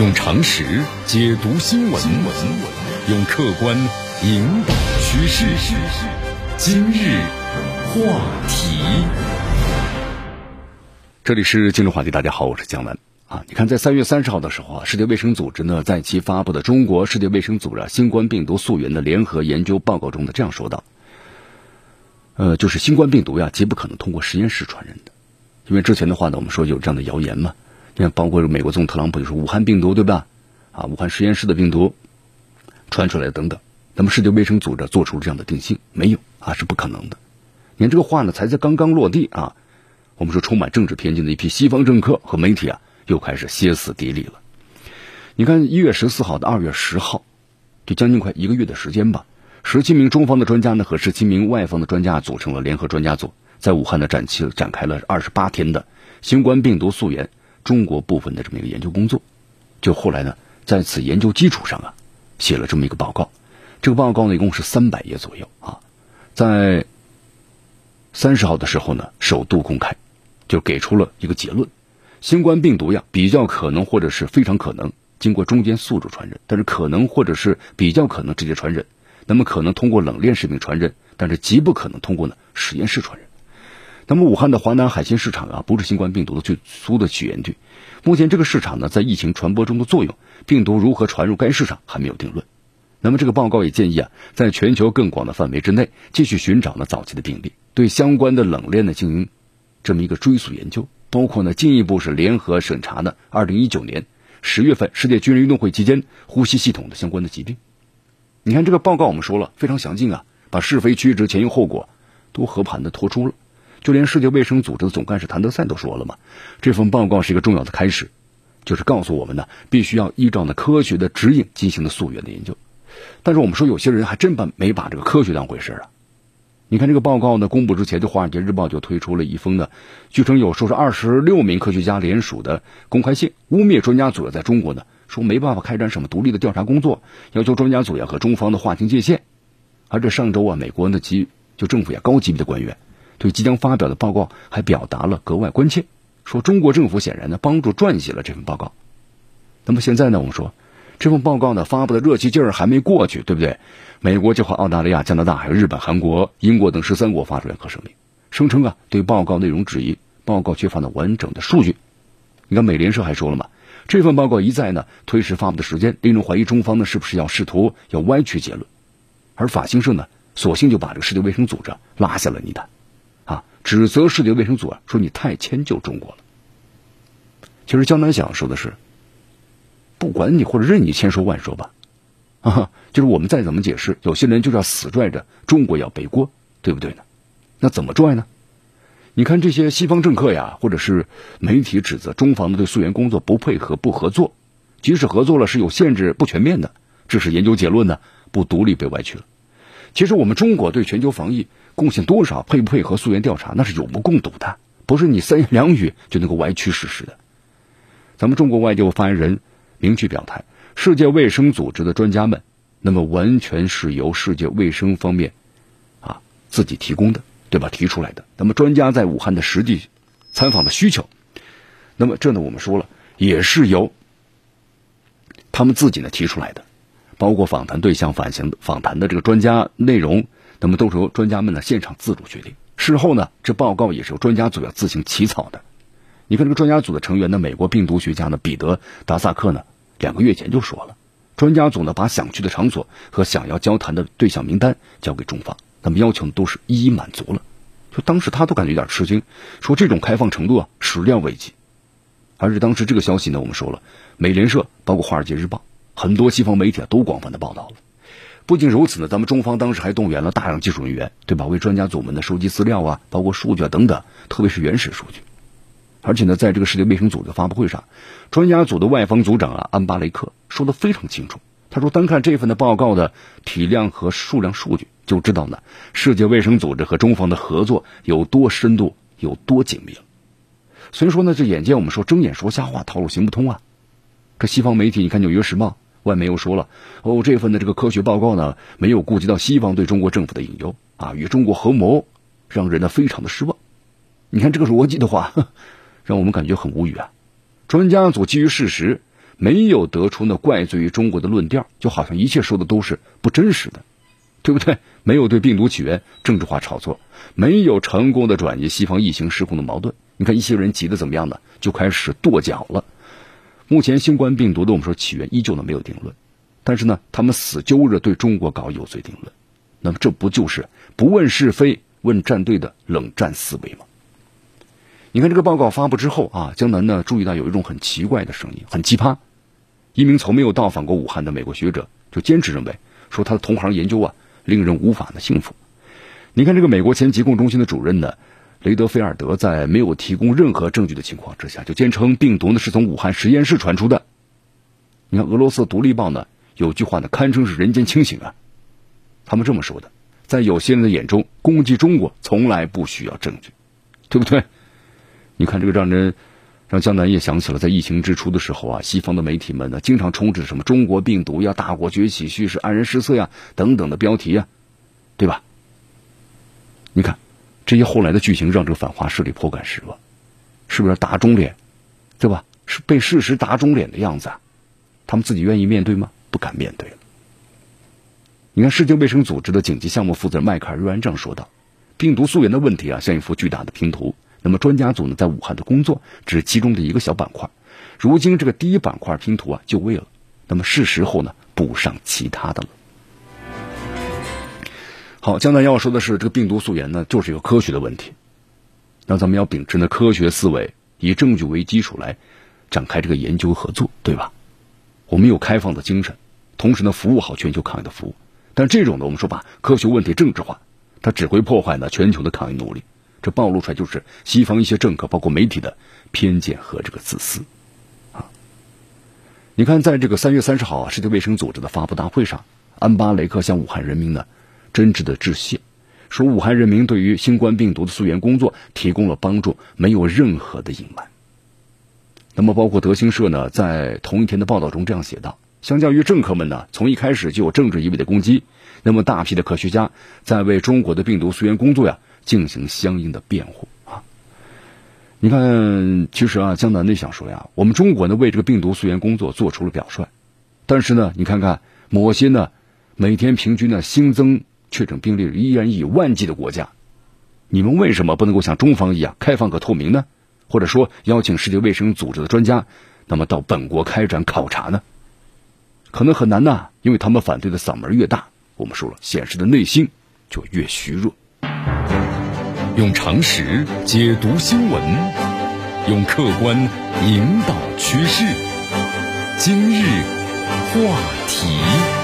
用常识解读新闻，用客观引导趋势。今日话题，这里是今日话题。大家好，我是江南啊。你看，在三月三十号的时候啊，世界卫生组织呢在其发布的《中国世界卫生组织新冠病毒溯源的联合研究报告》中呢这样说道：呃，就是新冠病毒呀，极不可能通过实验室传人的，因为之前的话呢，我们说有这样的谣言嘛。你看，包括美国总统特朗普就说武汉病毒对吧？啊，武汉实验室的病毒传出来等等。那么世界卫生组织做出这样的定性，没有啊，是不可能的。你看这个话呢，才在刚刚落地啊，我们说充满政治偏见的一批西方政客和媒体啊，又开始歇斯底里了。你看一月十四号到二月十号，就将近快一个月的时间吧，十七名中方的专家呢和十七名外方的专家组成了联合专家组，在武汉的展期展开了二十八天的新冠病毒溯源。中国部分的这么一个研究工作，就后来呢，在此研究基础上啊，写了这么一个报告。这个报告呢，一共是三百页左右啊。在三十号的时候呢，首度公开，就给出了一个结论：新冠病毒呀，比较可能或者是非常可能经过中间宿主传人，但是可能或者是比较可能直接传人。那么可能通过冷链食品传人，但是极不可能通过呢实验室传人。那么，武汉的华南海鲜市场啊，不是新冠病毒的最初的起源地。目前，这个市场呢，在疫情传播中的作用，病毒如何传入该市场还没有定论。那么，这个报告也建议啊，在全球更广的范围之内，继续寻找呢早期的病例，对相关的冷链呢进行这么一个追溯研究，包括呢进一步是联合审查呢二零一九年十月份世界军人运动会期间呼吸系统的相关的疾病。你看这个报告，我们说了非常详尽啊，把是非曲直、前因后果都和盘的托出了。就连世界卫生组织的总干事谭德赛都说了嘛，这份报告是一个重要的开始，就是告诉我们呢，必须要依照呢科学的指引进行的溯源的研究。但是我们说有些人还真把没把这个科学当回事啊。你看这个报告呢公布之前，就《华尔街日报》就推出了一封呢，据称有说是二十六名科学家联署的公开信，污蔑专家组在中国呢说没办法开展什么独立的调查工作，要求专家组要和中方的划清界限。而这上周啊，美国的级就政府呀高级别的官员。对即将发表的报告还表达了格外关切，说中国政府显然呢帮助撰写了这份报告。那么现在呢，我们说这份报告呢发布的热气劲儿还没过去，对不对？美国就和澳大利亚、加拿大、还有日本、韩国、英国等十三国发出联合声明，声称啊对报告内容质疑，报告缺乏了完整的数据。你看美联社还说了嘛，这份报告一再呢推迟发布的时间，令人怀疑中方呢是不是要试图要歪曲结论。而法新社呢，索性就把这个世界卫生组织拉下了泥潭。指责世界卫生组啊，说你太迁就中国了。其实江南想说的是，不管你或者任你千说万说吧，啊，就是我们再怎么解释，有些人就是要死拽着中国要背锅，对不对呢？那怎么拽呢？你看这些西方政客呀，或者是媒体指责中方的对溯源工作不配合、不合作，即使合作了是有限制、不全面的，致使研究结论呢不独立被歪曲了。其实我们中国对全球防疫。贡献多少？配不配合溯源调查？那是有目共睹的，不是你三言两语就能够歪曲事实的。咱们中国外交部发言人明确表态：，世界卫生组织的专家们，那么完全是由世界卫生方面啊自己提供的，对吧？提出来的。那么专家在武汉的实际参访的需求，那么这呢，我们说了，也是由他们自己呢提出来的，包括访谈对象、反行访谈的这个专家内容。那么都是由专家们呢现场自主决定。事后呢，这报告也是由专家组要自行起草的。你看这个专家组的成员呢，美国病毒学家呢彼得达萨克呢，两个月前就说了，专家组呢把想去的场所和想要交谈的对象名单交给中方，那么要求都是一一满足了。就当时他都感觉有点吃惊，说这种开放程度啊始料未及。而且当时这个消息呢，我们说了，美联社包括华尔街日报很多西方媒体都广泛的报道了。不仅如此呢，咱们中方当时还动员了大量技术人员，对吧？为专家组们的收集资料啊，包括数据啊等等，特别是原始数据。而且呢，在这个世界卫生组织发布会上，专家组的外方组长啊安巴雷克说的非常清楚。他说，单看这份的报告的体量和数量数据，就知道呢，世界卫生组织和中方的合作有多深度、有多紧密了。所以说呢，这眼见我们说睁眼说瞎话，套路行不通啊。这西方媒体，你看《纽约时报》。外媒又说了，哦，这份的这个科学报告呢，没有顾及到西方对中国政府的引诱啊，与中国合谋，让人呢非常的失望。你看这个逻辑的话，让我们感觉很无语啊。专家组基于事实，没有得出那怪罪于中国的论调，就好像一切说的都是不真实的，对不对？没有对病毒起源政治化炒作，没有成功的转移西方疫情失控的矛盾。你看一些人急得怎么样呢？就开始跺脚了。目前新冠病毒的我们说起源依旧呢没有定论，但是呢，他们死揪着对中国搞有罪定论，那么这不就是不问是非问站队的冷战思维吗？你看这个报告发布之后啊，江南呢注意到有一种很奇怪的声音，很奇葩。一名从没有到访过武汉的美国学者就坚持认为，说他的同行研究啊令人无法的信服。你看这个美国前疾控中心的主任呢，雷德菲尔德在没有提供任何证据的情况之下，就坚称病毒呢是从武汉实验室传出的。你看俄罗斯独立报呢有句话呢堪称是人间清醒啊，他们这么说的，在有些人的眼中，攻击中国从来不需要证据，对不对？你看这个让人让江南也想起了，在疫情之初的时候啊，西方的媒体们呢，经常充斥什么中国病毒呀、大国崛起叙事、黯然失色呀等等的标题呀，对吧？你看这些后来的剧情，让这个反华势力颇感失望，是不是打肿脸，对吧？是被事实打肿脸的样子啊？他们自己愿意面对吗？不敢面对了。你看世界卫生组织的紧急项目负责人迈克尔·瑞安这样说道：“病毒溯源的问题啊，像一幅巨大的拼图。”那么专家组呢，在武汉的工作只是其中的一个小板块，如今这个第一板块拼图啊就位了，那么是时候呢补上其他的了。好，江南要说的是，这个病毒溯源呢就是一个科学的问题，那咱们要秉持呢科学思维，以证据为基础来展开这个研究合作，对吧？我们有开放的精神，同时呢服务好全球抗疫的服务，但这种呢我们说把科学问题政治化，它只会破坏呢全球的抗疫努力。这暴露出来就是西方一些政客，包括媒体的偏见和这个自私，啊！你看，在这个三月三十号，世界卫生组织的发布大会上，安巴雷克向武汉人民呢真挚的致谢，说武汉人民对于新冠病毒的溯源工作提供了帮助，没有任何的隐瞒。那么，包括德新社呢，在同一天的报道中这样写道：，相较于政客们呢，从一开始就有政治意味的攻击，那么大批的科学家在为中国的病毒溯源工作呀。进行相应的辩护啊！你看，其实啊，江南呢想说呀，我们中国呢为这个病毒溯源工作做出了表率，但是呢，你看看某些呢每天平均呢新增确诊病例依然以万计的国家，你们为什么不能够像中方一样开放和透明呢？或者说邀请世界卫生组织的专家，那么到本国开展考察呢？可能很难呐，因为他们反对的嗓门越大，我们说了，显示的内心就越虚弱。用常识解读新闻，用客观引导趋势。今日话题。